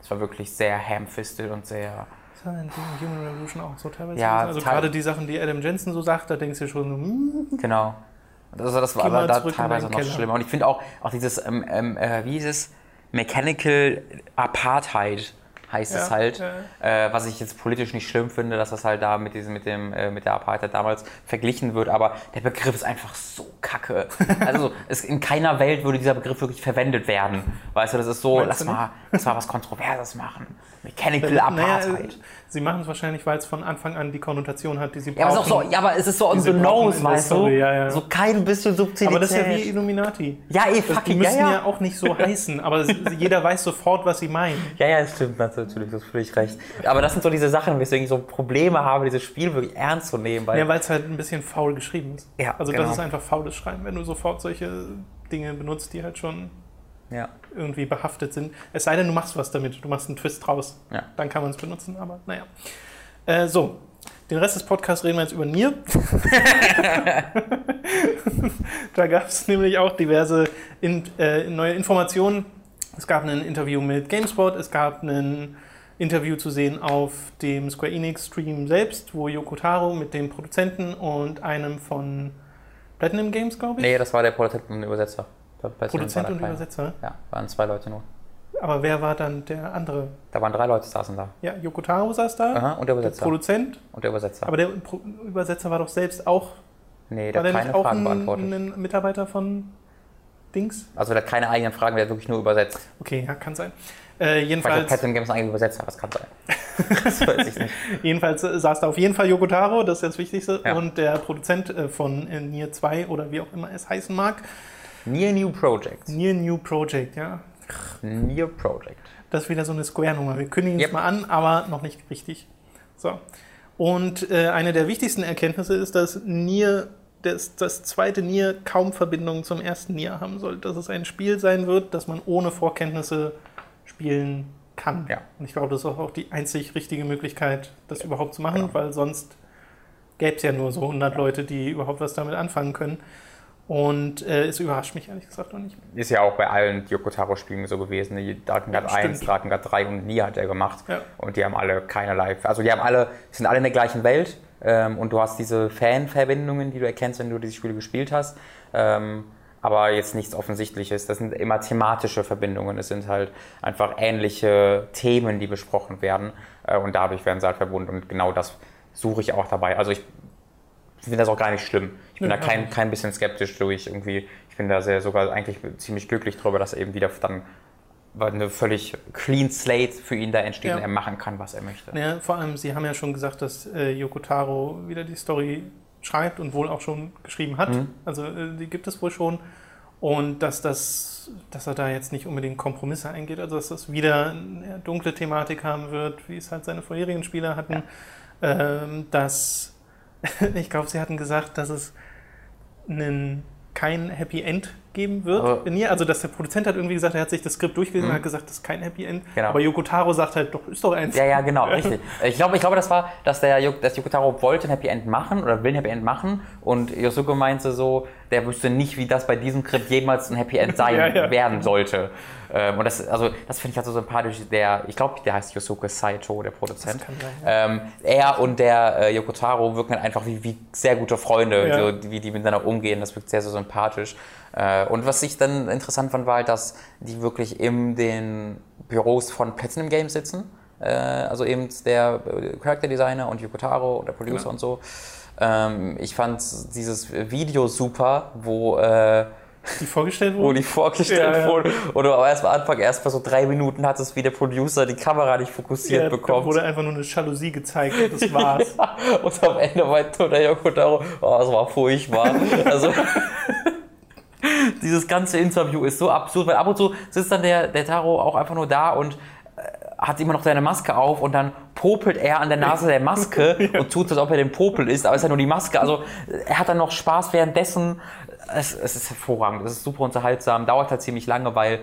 Es war wirklich sehr ham-fisted und sehr. Das war in Human Revolution auch so teilweise. Ja, also gerade die Sachen, die Adam Jensen so sagt, da denkst du schon so, hm. Genau. Also das war aber da teilweise noch Keller. schlimmer. Und ich finde auch, auch dieses, ähm, ähm, äh, wie hieß es, Mechanical Apartheid heißt ja, es halt, ja. äh, was ich jetzt politisch nicht schlimm finde, dass das halt da mit diesem, mit dem, äh, mit der Apartheid damals verglichen wird, aber der Begriff ist einfach so kacke. Also es, in keiner Welt würde dieser Begriff wirklich verwendet werden. Weißt du, das ist so, lass mal, lass mal was Kontroverses machen. Mechanical Apartheid. Naja, sie machen es wahrscheinlich, weil es von Anfang an die Konnotation hat, die sie brauchen. Ja, aber, so, ja, aber es ist so on the nose, weißt du? Ja, ja. So kein bisschen Subtilität. Aber das ist ja wie Illuminati. Ja, eh, fucking, Die müssen ja, ja. auch nicht so heißen, aber jeder weiß sofort, was sie meinen. Ja, ja, das stimmt natürlich, das ist völlig recht. Aber das sind so diese Sachen, weswegen ich so Probleme habe, dieses Spiel wirklich ernst zu nehmen. Weil ja, weil es halt ein bisschen faul geschrieben ist. Ja, also genau. das ist einfach faules Schreiben, wenn du sofort solche Dinge benutzt, die halt schon ja. irgendwie behaftet sind. Es sei denn, du machst was damit, du machst einen Twist draus. Ja. Dann kann man es benutzen, aber naja. Äh, so, den Rest des Podcasts reden wir jetzt über Nier. da gab es nämlich auch diverse in, äh, neue Informationen. Es gab ein Interview mit GameSpot, es gab ein Interview zu sehen auf dem Square Enix Stream selbst, wo Yoko Taro mit dem Produzenten und einem von Platinum Games, glaube ich. Nee, das war der Produzent und Übersetzer. Produzent und Übersetzer? Ja, waren zwei Leute nur. Aber wer war dann der andere? Da waren drei Leute saßen da. Ja, Yoko Taro saß da. Aha, und der Übersetzer. Der Produzent. Und der Übersetzer. Aber der Pro Übersetzer war doch selbst auch. Nee, der hat keine auch Fragen beantwortet. ein Mitarbeiter von Dings? Also der hat keine eigenen Fragen, der hat wirklich nur übersetzt. Okay, ja, kann sein. Äh, jedenfalls. Vielleicht hat Games einen Übersetzer, das kann sein. das weiß ich nicht. jedenfalls saß da auf jeden Fall Yoko Taro, das ist das Wichtigste. Ja. Und der Produzent äh, von äh, Nier 2 oder wie auch immer es heißen mag. Near New Project. Near New Project, ja. Near Project. Das ist wieder so eine Square-Nummer. Wir kündigen yep. es mal an, aber noch nicht richtig. So. Und äh, eine der wichtigsten Erkenntnisse ist, dass Nier, das, das zweite Nier kaum Verbindungen zum ersten Nier haben soll. Dass es ein Spiel sein wird, das man ohne Vorkenntnisse spielen kann. Ja. Und ich glaube, das ist auch die einzig richtige Möglichkeit, das ja. überhaupt zu machen, ja. weil sonst gäbe es ja nur so 100 Leute, die überhaupt was damit anfangen können. Und äh, es überrascht mich ehrlich gesagt noch nicht. Ist ja auch bei allen Yokotaro-Spielen so gewesen. Die Drakengard ja, 1, Drakengard 3 und Nie hat er gemacht. Ja. Und die haben alle keinerlei. Also die haben alle, sind alle in der gleichen Welt. Ähm, und du hast diese Fanverbindungen, die du erkennst, wenn du diese Spiele gespielt hast. Ähm, aber jetzt nichts Offensichtliches. Das sind immer thematische Verbindungen. Es sind halt einfach ähnliche Themen, die besprochen werden. Äh, und dadurch werden sie halt verbunden. Und genau das suche ich auch dabei. Also ich finde das auch gar nicht schlimm. Ich bin ja, da kein, kein bisschen skeptisch durch irgendwie. Ich bin da sehr sogar eigentlich ziemlich glücklich darüber, dass eben wieder dann eine völlig clean slate für ihn da entsteht Ja. und er machen kann, was er möchte. Ja, vor allem, Sie haben ja schon gesagt, dass äh, Yoko Taro wieder die Story schreibt und wohl auch schon geschrieben hat. Mhm. Also äh, die gibt es wohl schon. Und dass, das, dass er da jetzt nicht unbedingt Kompromisse eingeht, also dass das wieder eine dunkle Thematik haben wird, wie es halt seine vorherigen Spieler hatten. Ähm, dass, ich glaube, Sie hatten gesagt, dass es einen, kein Happy End geben wird. Aber- in Nier. also dass der Produzent hat irgendwie gesagt, er hat sich das Skript durchgelesen Mhm. und hat gesagt, das ist kein Happy End. Genau. Aber Yoko Taro sagt halt, doch, ist doch eins. Ja, ja, genau, richtig. Ich glaube, ich glaube, das war, dass der dass Yokotaro wollte ein Happy End machen oder will ein Happy End machen und Yosuke meinte so, der wüsste nicht, wie das bei diesem Skript jemals ein Happy End sein Ja, ja. werden sollte. Ähm, und das, also, das finde ich halt so sympathisch. Der, ich glaube, der heißt Yosuke Saito, der Produzent. Sein, Ähm, er und der äh, Yokotaro wirken halt einfach wie, wie sehr gute Freunde, Ja. so, wie die miteinander umgehen. Das wirkt sehr, sehr sympathisch. Äh, und was ich dann interessant fand, war halt, dass die wirklich in den Büros von Platinum Games sitzen. Äh, also eben der äh, Character Designer und Yokotaro und der Producer Genau. und so. Ähm, ich fand dieses Video super, wo, Die vorgestellt wo wurden? die vorgestellt Ja, ja. wurde. Oder am ersten Anfang erst bei so drei Minuten hat es wie der Producer die Kamera nicht fokussiert Ja, bekommen. Da wurde einfach nur eine Jalousie gezeigt und das war's. Und am Ende meinte der Yokotaro, oh, das war furchtbar. also, dieses ganze Interview ist so absurd, weil ab und zu sitzt dann der, der Taro auch einfach nur da und äh, hat immer noch seine Maske auf und dann popelt er an der Nase der Maske und tut, als ob er den Popel ist, aber es ist ja nur die Maske. Also er hat dann noch Spaß währenddessen. Es, es ist hervorragend, es ist super unterhaltsam, dauert halt ziemlich lange, weil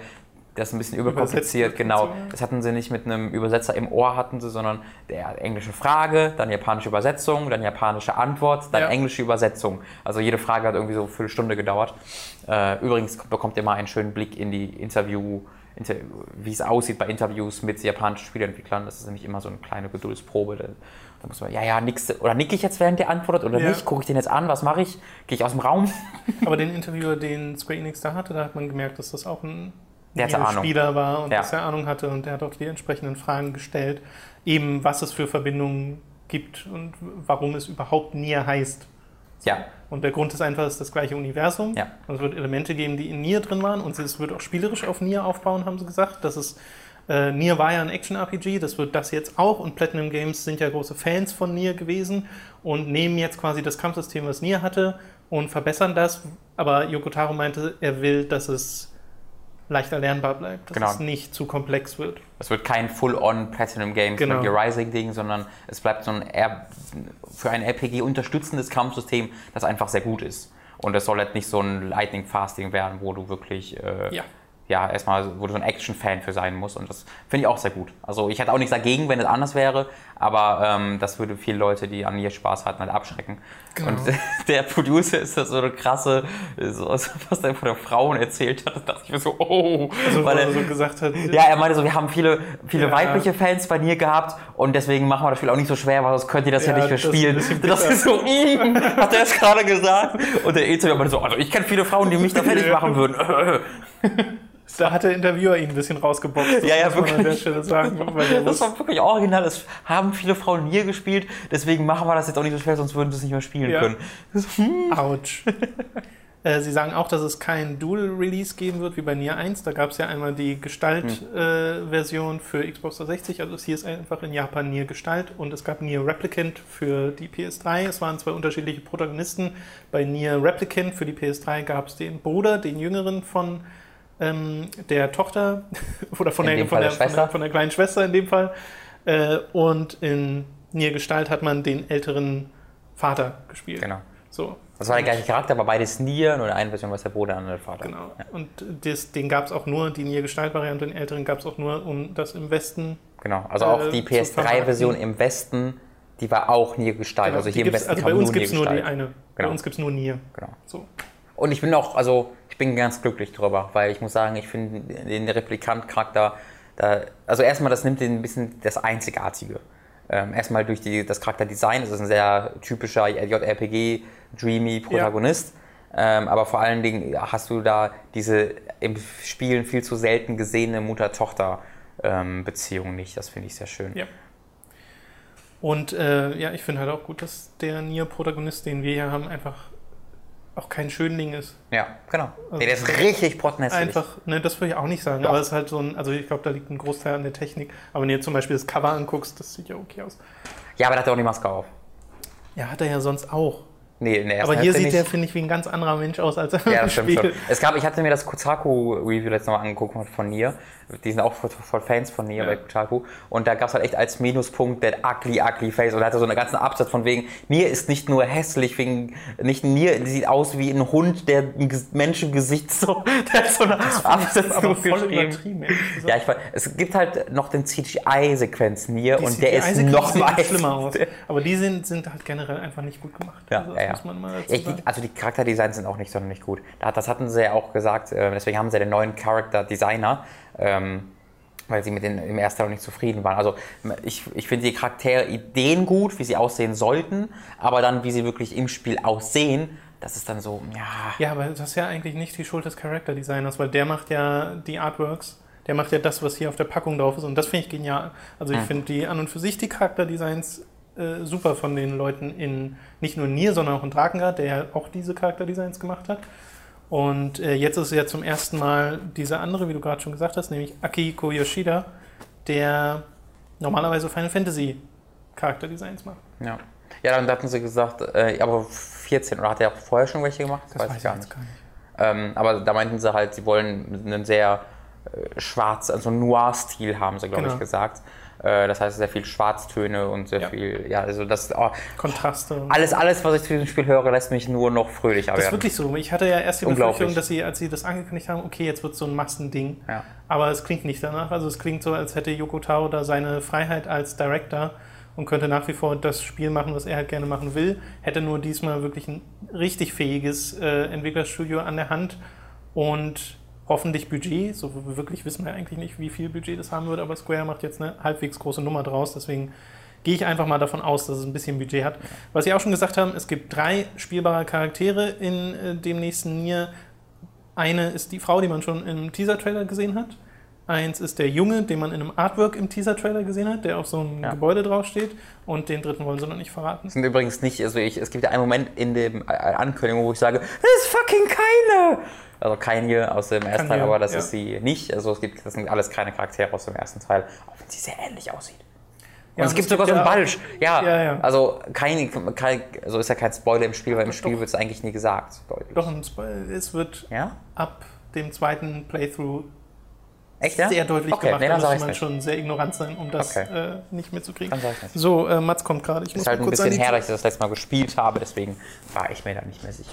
das ein bisschen überkompliziert, genau. Das hatten sie nicht mit einem Übersetzer im Ohr, hatten sie, sondern der englische Frage, dann japanische Übersetzung, dann japanische Antwort, dann Ja. englische Übersetzung. Also jede Frage hat irgendwie so eine Viertelstunde gedauert. Äh, übrigens bekommt ihr mal einen schönen Blick in die Interview, Inter wie es aussieht bei Interviews mit japanischen Spieleentwicklern. Das ist nämlich immer so eine kleine Geduldsprobe. Da, da muss man, ja, ja, nix. Oder nicke ich jetzt, während der antwortet oder Ja. nicht? Gucke ich den jetzt an? Was mache ich? Gehe ich aus dem Raum? Aber den Interviewer, den Square Enix da hatte, da hat man gemerkt, dass das auch ein Der. Spieler war und Ja. dass er Ahnung hatte und der hat auch die entsprechenden Fragen gestellt, eben was es für Verbindungen gibt und warum es überhaupt Nier heißt. Ja, Und der Grund ist einfach, es ist das gleiche Universum. Ja. Und es wird Elemente geben, die in Nier drin waren und es wird auch spielerisch auf Nier aufbauen, haben sie gesagt. Das ist, äh, Nier war ja ein Action-RPG, das wird das jetzt auch und Platinum Games sind ja große Fans von Nier gewesen und nehmen jetzt quasi das Kampfsystem, was Nier hatte und verbessern das. Aber Yoko Taro meinte, er will, dass es leicht erlernbar bleibt, dass Genau. es nicht zu komplex wird. Es wird kein Full-on Platinum Games Genau. Gear Rising Ding, sondern es bleibt so ein R für ein RPG unterstützendes Kampfsystem, das einfach sehr gut ist. Und es soll halt nicht so ein Lightning Fasting werden, wo du wirklich äh, Ja. Ja, erstmal, wo du so ein Action-Fan für sein musst. Und das finde ich auch sehr gut. Also ich hätte auch nichts dagegen, wenn es anders wäre, aber ähm, das würde viele Leute, die an ihr Spaß hatten, halt abschrecken. Genau. Und der Producer ist das so eine krasse, so, was er von der Frauen erzählt hat, da dachte ich mir so, oh, Also, weil er, so gesagt hat, ja, er meinte so, wir haben viele, viele Ja. weibliche Fans bei Nier gehabt und deswegen machen wir das Spiel auch nicht so schwer, weil sonst könnt ihr das ja, Ja, nicht mehr das Das ist so, mm, hat er es gerade gesagt. Und der Ezio meinte so, also ich kenne viele Frauen, die mich da fertig machen würden. da hat der Interviewer ihn ein bisschen rausgeboxt. Das Ja, ja, an der wirklich. Stelle sagen. Das war wirklich original. Es haben viele Frauen Nier gespielt, deswegen machen wir das jetzt auch nicht so schwer, sonst würden sie es nicht mehr spielen Ja. können. Autsch. Äh, Sie sagen auch, dass es kein Dual-Release geben wird wie bei Nier 1. Da gab es ja einmal die Gestalt-Version für Xbox 360. Also hier ist einfach in Japan Nier Gestalt und es gab Nier Replicant für die PS3. Es waren zwei unterschiedliche Protagonisten. Bei Nier Replicant für die PS3 gab es den Bruder, den jüngeren von ähm, der Tochter oder von der, von, der, von, der, Schwester. von der kleinen Schwester in dem Fall. Äh, und in Nier Gestalt hat man den älteren Vater gespielt. Genau. So. Das war der gleiche Charakter, aber beides Nier, nur in der einen Version war es der Bruder, der andere der Vater. Genau. Ja, Und das, den gab es auch nur, die Nier-Gestalt-Variante, den älteren gab es auch nur, um das im Westen. genau. Also auch Äh, die zu PS3-Version vermarkten. im Westen, die war auch Nier Gestalt. also hier im Westen also bei uns gibt es nur die Nier-Gestalt. eine. Bei Genau. uns gibt es nur Nier. Genau. So. Und ich bin auch, also bin ganz glücklich drüber, weil ich muss sagen, ich finde den Replikant-Charakter, da, also erstmal, das nimmt den ein bisschen das Einzigartige. Ähm, erstmal durch die, das Charakterdesign, es ist ein sehr typischer JRPG, dreamy Protagonist. Ähm, aber vor allen Dingen hast du da diese im Spielen viel zu selten gesehene Mutter-Tochter-Beziehung nicht. Das finde ich sehr schön. Ja. Und äh, ja, ich finde halt auch gut, dass der Nier-Protagonist, den wir hier haben, einfach auch kein Schönling ist. Ja, genau. Also nee, der ist richtig pottenhässlich. Einfach, ne, das würde ich auch nicht sagen, Doch. aber es ist halt so ein, also ich glaube, da liegt ein Großteil an der Technik. Aber wenn du dir zum Beispiel das Cover anguckst, das sieht ja okay aus. Ja, aber der hat ja auch die Maske auf. Ja, hat er ja sonst auch. Nee, in der ersten Aber hier Hälfte sieht der, finde ich, wie ein ganz anderer Mensch aus, als er Ja, das stimmt schon. Spiel. Es gab, ich hatte mir das Kotaku-Review letztes Mal angeguckt von Nier. Die sind auch voll, Fans von Nier Ja. bei Kotaku. Und da gab es halt echt als Minuspunkt der ugly, ugly face. Und er hatte so einen ganzen Absatz von wegen, Nier ist nicht nur hässlich, wegen, nicht Nier sieht aus wie ein Hund, der ein Ges- Menschengesicht so, der hat so einen Absatz aber voll geschrieben. Ja, ich weiß, es gibt halt noch den CGI-Sequenz Nier Die und der ist noch mal schlimmer aus. Aber die sind, sind halt generell einfach nicht gut gemacht. Ja, also, ja, ja. muss man mal dazu Ich, sagen. also die Charakterdesigns sind auch nicht sonderlich gut. Da- Das hatten sie ja auch gesagt, äh, deswegen haben sie den neuen Character Designer, ähm, weil sie mit den im ersten Teil noch nicht zufrieden waren. Also ich, ich finde die Charakterideen gut, wie sie aussehen sollten, aber dann, wie sie wirklich im Spiel aussehen, das ist dann so, ja. Ja, aber das ist ja eigentlich nicht die Schuld des Charakter-Designers, weil der macht ja die Artworks. Der macht ja das, was hier auf der Packung drauf ist. Und das finde ich genial. Also ich Hm. finde die an und für sich die Charakterdesigns äh, super von den Leuten in nicht nur Nier, sondern auch in Drakengard, der ja auch diese Charakterdesigns gemacht hat. Und äh, jetzt ist es ja zum ersten Mal dieser andere, wie du gerade schon gesagt hast, nämlich Akihiko Yoshida, der normalerweise Final Fantasy Charakterdesigns macht. Ja, ja dann hatten sie gesagt, äh, aber 14, oder hat er auch vorher schon welche gemacht? Das weiß ich jetzt gar nicht. Ähm, aber da meinten sie halt, sie wollen einen sehr schwarz, also Noir-Stil haben sie, glaube Genau. ich, gesagt. Äh, das heißt sehr viel Schwarztöne und sehr Ja. viel, ja, also das, oh, Kontraste. alles, alles, was ich zu diesem Spiel höre, lässt mich nur noch fröhlicher Das ist werden. wirklich so. Ich hatte ja erst die. Befürchtung, dass sie, als sie das angekündigt haben, okay, jetzt wird so ein Massending. Ja. Aber es klingt nicht danach. Also es klingt so, als hätte Yoko Taro da seine Freiheit als Director und könnte nach wie vor das Spiel machen, was er halt gerne machen will. Hätte nur diesmal wirklich ein richtig fähiges äh, Entwicklerstudio an der Hand und hoffentlich Budget. So wirklich wissen wir eigentlich nicht, wie viel Budget das haben wird, aber Square macht jetzt eine halbwegs große Nummer draus. Deswegen gehe ich einfach mal davon aus, dass es ein bisschen Budget hat. Was Sie auch schon gesagt haben, es gibt drei spielbare Charaktere in äh, dem nächsten Nier. Eine ist die Frau, die man schon im Teaser-Trailer gesehen hat. Eins ist der Junge, den man in einem Artwork im Teaser-Trailer gesehen hat, der auf so einem Ja. Gebäude draufsteht. Und den dritten wollen sie noch nicht verraten. Das sind übrigens nicht, also ich, es gibt ja einen Moment in dem äh, Ankündigung, wo ich sage, das ist fucking keine. Also keine aus dem ersten Teil, Keine, aber das ja. ist sie nicht. Also es gibt, das sind alles keine Charaktere aus dem ersten Teil, auch wenn sie sehr ähnlich aussieht. Und es gibt sogar so einen Balsch. Ja, Ja, ja. also kein, kein, also ist ja kein Spoiler im Spiel, weil im. Spiel wird es eigentlich nie gesagt. Deutlich. Doch, es wird Ja? ab dem zweiten Playthrough Echt, ja? sehr deutlich okay, gemacht. Nee, da muss man nicht. schon sehr ignorant sein, um das Okay. äh, nicht mitzukriegen. Dann sag ich's nicht. So, äh, Mats kommt gerade. Ich muss Ist halt mal ein bisschen her, dass ich das letzte Mal gespielt habe, deswegen war ich mir da nicht mehr sicher.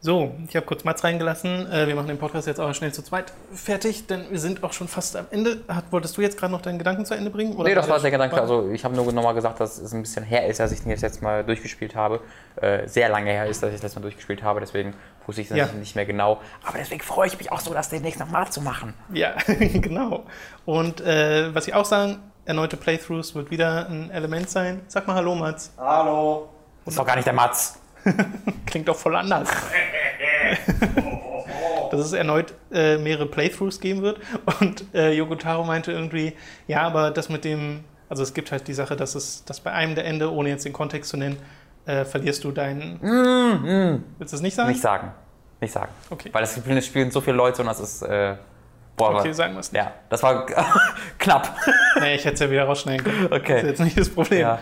So, ich habe kurz Mats reingelassen. Äh, wir machen den Podcast jetzt auch schnell zu zweit fertig, denn wir sind auch schon fast am Ende. Hat, wolltest du jetzt gerade noch deinen Gedanken zu Ende bringen? Oder Nee, das war der der Gedanke. Also ich habe nur nochmal gesagt, dass es ein bisschen her ist, dass ich den jetzt, jetzt mal durchgespielt habe. Äh, sehr lange her ist, dass ich das letzte Mal durchgespielt habe, deswegen wusste ich das Ja. nicht mehr genau. Aber deswegen freue ich mich auch so, das demnächst nochmal zu machen. Ja, genau. Und äh, was ich auch sagen, erneute Playthroughs wird wieder ein Element sein. Sag mal Hallo, Mats. Hallo. Das ist doch gar nicht der Matz. Klingt doch voll anders. dass es erneut äh, mehrere Playthroughs geben wird. Und äh, Yoko Taro meinte irgendwie, ja, aber das mit dem, also es gibt halt die Sache, dass es, dass bei einem der Ende, ohne jetzt den Kontext zu nennen, äh, verlierst du deinen. Willst du es nicht sagen? Nicht sagen. Nicht sagen. Okay. Weil das spielen, das spielen so viele Leute und das ist. Äh, boah, Okay, aber- sagen wir es nicht. Ja, das war knapp. Nee, ich hätte es ja wieder rausschneiden können. Okay. Das ist jetzt nicht das Problem. Ja.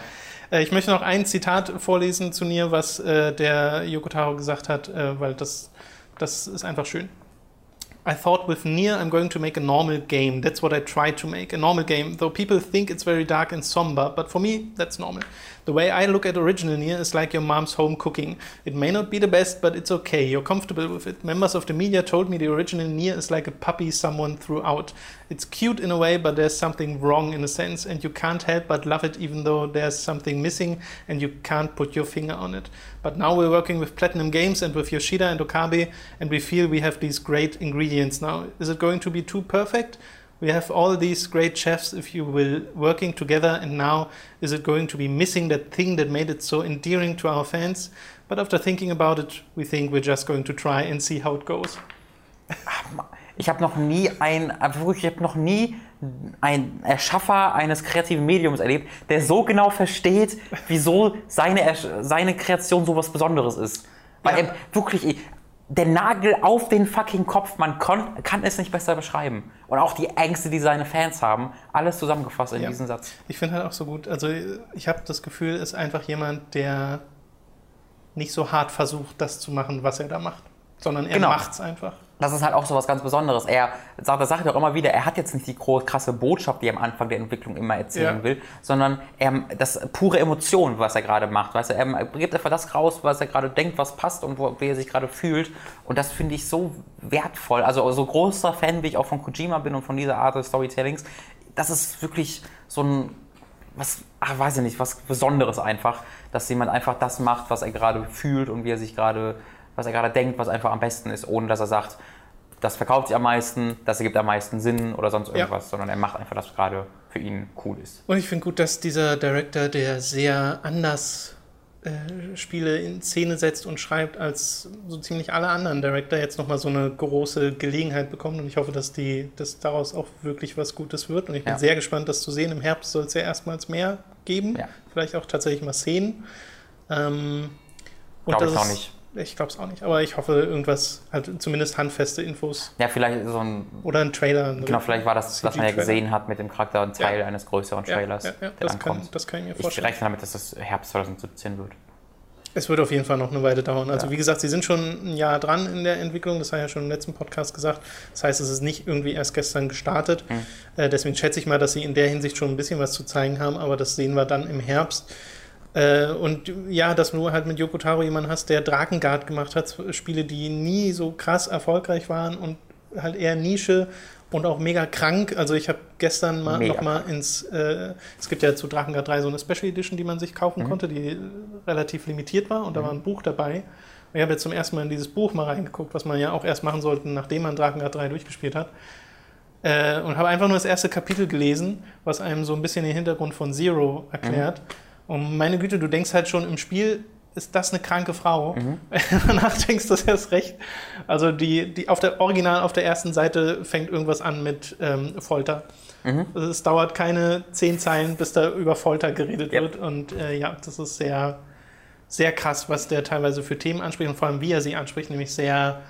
Äh, Ich möchte noch ein Zitat vorlesen zu Nier, was äh, der Yoko Taro gesagt hat, äh, weil das, das ist einfach schön. I thought with Nier I'm going to make a normal game. That's what I try to make. A normal game. Though people think it's very dark and somber, but for me, that's normal. The way I look at original Nier is like your mom's home cooking. It may not be the best, but it's okay. You're comfortable with it. Members of the media told me the original Nier is like a puppy someone threw out. It's cute in a way, but there's something wrong in a sense, and you can't help but love it even though there's something missing and you can't put your finger on it. But now we're working with Platinum Games and with Yoshida and Okabe, and we feel we have these great ingredients now. Is it going to be too perfect? We have all these great chefs, if you will, working together, and now is it going to be missing that thing that made it so endearing to our fans? But after thinking about it, we think we're just going to try and see how it goes. Ah, Ich habe noch nie ein, wirklich, ich habe noch nie einen Erschaffer eines kreativen Mediums erlebt, der so genau versteht, wieso seine, seine Kreation so was Besonderes ist. Weil Ja. er wirklich, der Nagel auf den fucking Kopf, man kon, kann es nicht besser beschreiben. Und auch die Ängste, die seine Fans haben, alles zusammengefasst in Ja. diesem Satz. Ich finde halt auch so gut, also ich habe das Gefühl, ist einfach jemand, der nicht so hart versucht, das zu machen, was er da macht, sondern er Genau. macht's einfach. Das ist halt auch so was ganz Besonderes. Er sagt, das sagt er auch immer wieder, er hat jetzt nicht die große, krasse Botschaft, die er am Anfang der Entwicklung immer erzählen Ja. will, sondern er, das pure Emotion, was er gerade macht. Weißt du, er gibt einfach das raus, was er gerade denkt, was passt und wo, wie er sich gerade fühlt. Und das finde ich so wertvoll. Also so großer Fan, wie ich auch von Kojima bin und von dieser Art des Storytellings. Das ist wirklich so ein, was, ach, weiß ich nicht, was Besonderes einfach, dass jemand einfach das macht, was er gerade fühlt und wie er sich gerade, was er gerade denkt, was einfach am besten ist, ohne dass er sagt, das verkauft sich am meisten, das ergibt am meisten Sinn oder sonst irgendwas, sondern er macht einfach, das gerade für ihn cool ist. Und ich finde gut, dass dieser Director, der sehr anders äh, Spiele in Szene setzt und schreibt, als so ziemlich alle anderen Director jetzt nochmal so eine große Gelegenheit bekommt. Und ich hoffe, dass, die, dass daraus auch wirklich was Gutes wird. Und ich bin Ja. sehr gespannt, das zu sehen. Im Herbst soll es ja erstmals mehr geben. Ja. Vielleicht auch tatsächlich mal Szenen. Ähm, und Glaub ich noch ist- nicht. Ich glaube es auch nicht. Aber ich hoffe, irgendwas, halt zumindest handfeste Infos Ja, vielleicht so ein, oder ein Trailer. genau, vielleicht war das, was man ja gesehen hat mit dem Charakter, ein Teil Ja. eines größeren Ja, Trailers, ja, ja, der das, kann, das kann ich mir Ich vorstellen. rechne damit, dass das Herbst 2017 wird. Es wird auf jeden Fall noch eine Weile dauern. Also Ja. wie gesagt, sie sind schon ein Jahr dran in der Entwicklung, das habe ich ja schon im letzten Podcast gesagt. Das heißt, es ist nicht irgendwie erst gestern gestartet. Mhm. Äh, deswegen schätze ich mal, dass sie in der Hinsicht schon ein bisschen was zu zeigen haben, aber das sehen wir dann im Herbst. Äh, und ja, dass du halt mit Yoko Taro jemanden hast, der Drakengard gemacht hat, Spiele, die nie so krass erfolgreich waren und halt eher Nische und auch mega krank. Also ich habe gestern mal Mega noch mal ins, äh, es gibt ja zu Drakengard 3 so eine Special Edition, die man sich kaufen Mhm. konnte, die relativ limitiert war und da war ein Buch dabei. Und ich habe jetzt zum ersten Mal in dieses Buch mal reingeguckt, was man ja auch erst machen sollte, nachdem man Drakengard 3 durchgespielt hat. Äh, und habe einfach nur das erste Kapitel gelesen, was einem so ein bisschen den Hintergrund von Zero erklärt. Und meine Güte, du denkst halt schon im Spiel, ist das eine kranke Frau? Danach denkst du erst recht. Also die, die auf der Original auf der ersten Seite fängt irgendwas an mit ähm, Folter. Also es dauert keine zehn Zeilen, bis da über Folter geredet Yep. wird. Und äh, ja, das ist sehr, sehr krass, was der teilweise für Themen anspricht und vor allem wie er sie anspricht, nämlich sehr,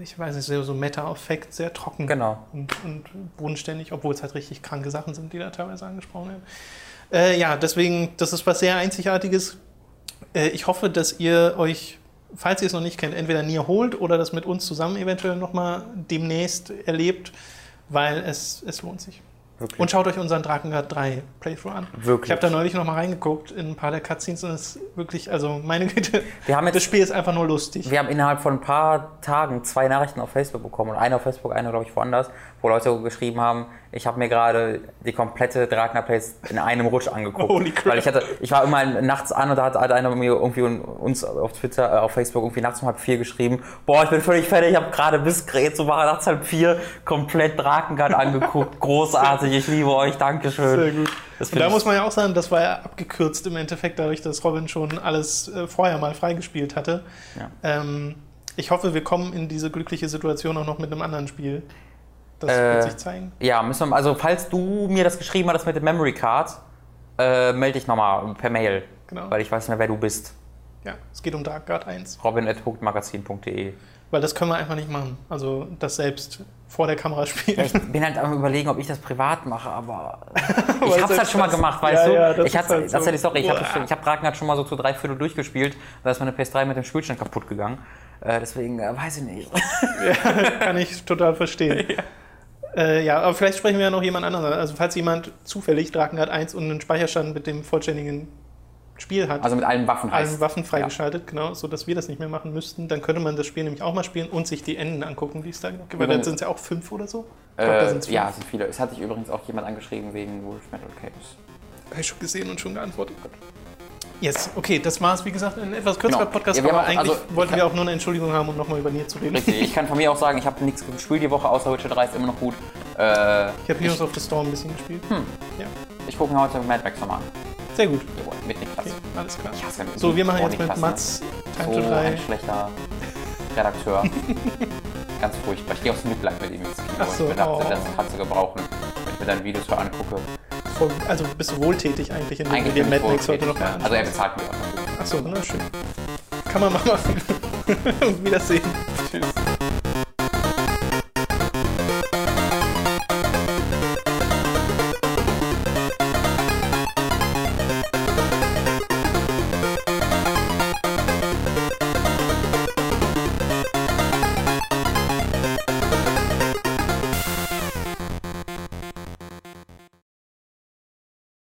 ich weiß nicht, sehr so Meta-Effekt, sehr trocken Genau. und, und bodenständig, obwohl es halt richtig kranke Sachen sind, die da teilweise angesprochen werden. Äh, ja, deswegen, das ist was sehr Einzigartiges. Äh, ich hoffe, dass ihr euch, falls ihr es noch nicht kennt, entweder Nier holt oder das mit uns zusammen eventuell nochmal demnächst erlebt, weil es, es lohnt sich. Wirklich. Und schaut euch unseren Drakengard 3 Playthrough an. Wirklich. Ich habe da neulich noch mal reingeguckt in ein paar der Cutscenes und es ist wirklich, also meine Güte, Wir haben jetzt- das Spiel ist einfach nur lustig. Wir haben innerhalb von ein paar Tagen zwei Nachrichten auf Facebook bekommen. Und eine auf Facebook, eine, glaube ich, woanders, wo Leute geschrieben haben, ich habe mir gerade die komplette Dragner Place in einem Rutsch angeguckt. Holy crap. Weil ich hatte, ich war immer nachts an und da hat, einer mir irgendwie uns auf Twitter, äh, auf Facebook irgendwie nachts um halb vier geschrieben, boah, ich bin völlig fertig, ich habe gerade bis jetzt so war nachts halb vier komplett Drakengard angeguckt. Großartig, ich liebe euch, Dankeschön. Sehr gut. Und da muss man ja auch sagen, das war ja abgekürzt im Endeffekt, dadurch, dass Robin schon alles äh, vorher mal freigespielt hatte. Ja. Ähm, ich hoffe, wir kommen in diese glückliche Situation auch noch mit einem anderen Spiel. Das Äh, wird sich zeigen. Ja, müssen wir, also falls du mir das geschrieben hast mit dem Memory Card, äh, melde dich nochmal per Mail. Genau. Weil ich weiß nicht mehr, wer du bist. Ja, es geht um Dark Guard 1. robin.magazin.de Weil das können wir einfach nicht machen. Also das selbst vor der Kamera spielen. ja, Ich bin halt am überlegen, ob ich das privat mache, aber ich hab's halt schon mal das- gemacht, ja, weißt ja, du? das ich hatte, halt so. tatsächlich, sorry, ich habe ich hab Draken schon mal so zu drei Viertel durchgespielt, da ist meine PS3 mit dem Spielstand kaputt gegangen. Äh, deswegen äh, weiß ich nicht. Kann ich total verstehen. Äh, ja, aber vielleicht sprechen wir ja noch jemand anderen. an. Also falls jemand zufällig Drakengard 1 und einen Speicherstand mit dem vollständigen Spiel hat, Also mit allen Waffen heißt. allen Waffen freigeschaltet, genau, so dass wir das nicht mehr machen müssten, dann könnte man das Spiel nämlich auch mal spielen und sich die Enden angucken, die es da gibt. Weil dann sind es ja auch fünf oder so. Ich glaub, da Äh, fünf. ja, es sind viele. Es hat sich übrigens auch jemand angeschrieben wegen Wolf Metal Games. Habe ich schon gesehen und schon geantwortet. Yes, okay, das war es, wie gesagt, ein etwas kürzerer Genau. Podcast, Ja, wir aber auch- eigentlich also, ich wollten wir auch nur eine Entschuldigung haben, um nochmal über Nier zu reden. Richtig, ich kann von mir auch sagen, ich habe nichts gespielt die Woche, außer Witcher 3 ist immer noch gut. Äh, Ich habe Heroes of the Storm ein bisschen gespielt. Hm. Ja, ich gucke mir heute Mad Max nochmal an. sehr gut. Jawohl, mit Niklas. Okay, alles klar. Ich hasse ihn. So, wir machen Oh, jetzt mit Niklas, Mats Time So to 3. ein schlechter Redakteur. Ganz furchtbar. Ich gehe aufs Mitleid mit ihm ins Kino. Ach so, ich dachte, oh. das kannst du gebrauchen, wenn ich mir deine Videos so angucke. Voll- Also bist du wohltätig eigentlich, indem Eigentlich du dir bin ich Mad Max heute noch ja. Also er bezahlt mir auch. Achso, na schön. kann man mal machen. Wiedersehen. Tschüss.